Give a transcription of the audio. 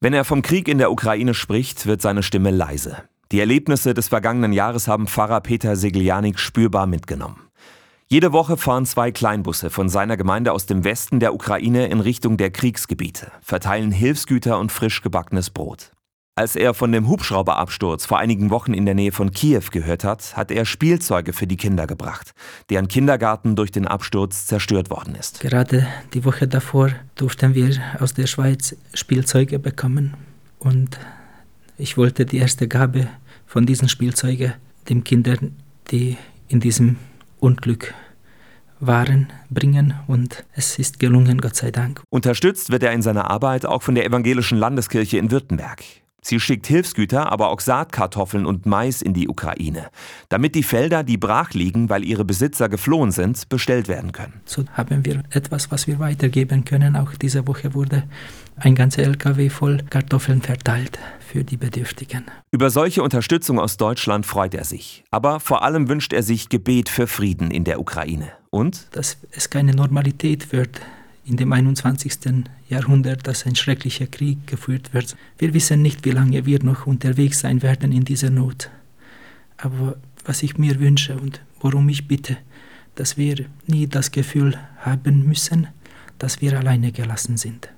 Wenn er vom Krieg in der Ukraine spricht, wird seine Stimme leise. Die Erlebnisse des vergangenen Jahres haben Pfarrer Peter Segeljanik spürbar mitgenommen. Jede Woche fahren zwei Kleinbusse von seiner Gemeinde aus dem Westen der Ukraine in Richtung der Kriegsgebiete, verteilen Hilfsgüter und frisch gebackenes Brot. Als er von dem Hubschrauberabsturz vor einigen Wochen in der Nähe von Kiew gehört hat, hat er Spielzeuge für die Kinder gebracht, deren Kindergarten durch den Absturz zerstört worden ist. Gerade die Woche davor durften wir aus der Schweiz Spielzeuge bekommen und ich wollte die erste Gabe von diesen Spielzeugen den Kindern, die in diesem Unglück waren, bringen und es ist gelungen, Gott sei Dank. Unterstützt wird er in seiner Arbeit auch von der Evangelischen Landeskirche in Württemberg. Sie schickt Hilfsgüter, aber auch Saatkartoffeln und Mais in die Ukraine, damit die Felder, die brach liegen, weil ihre Besitzer geflohen sind, bestellt werden können. So haben wir etwas, was wir weitergeben können. Auch diese Woche wurde ein ganzer LKW voll Kartoffeln verteilt für die Bedürftigen. Über solche Unterstützung aus Deutschland freut er sich. Aber vor allem wünscht er sich Gebet für Frieden in der Ukraine. Und? Dass es keine Normalität wird in dem 21. Jahrhundert, dass ein schrecklicher Krieg geführt wird. Wir wissen nicht, wie lange wir noch unterwegs sein werden in dieser Not. Aber was ich mir wünsche und worum ich bitte, dass wir nie das Gefühl haben müssen, dass wir alleine gelassen sind.